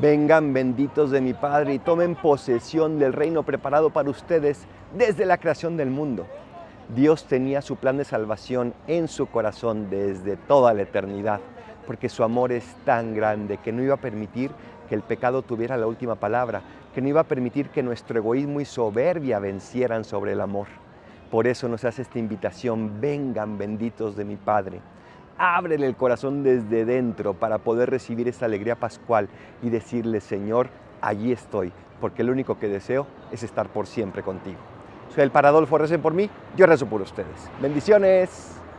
Vengan benditos de mi Padre y tomen posesión del reino preparado para ustedes desde la creación del mundo. Dios tenía su plan de salvación en su corazón desde toda la eternidad, porque su amor es tan grande que no iba a permitir que el pecado tuviera la última palabra, que no iba a permitir que nuestro egoísmo y soberbia vencieran sobre el amor. Por eso nos hace esta invitación, vengan benditos de mi Padre. Ábrele el corazón desde dentro para poder recibir esa alegría pascual y decirle, Señor, allí estoy, porque lo único que deseo es estar por siempre contigo. Soy el Paradolfo, recen por mí, yo rezo por ustedes. Bendiciones.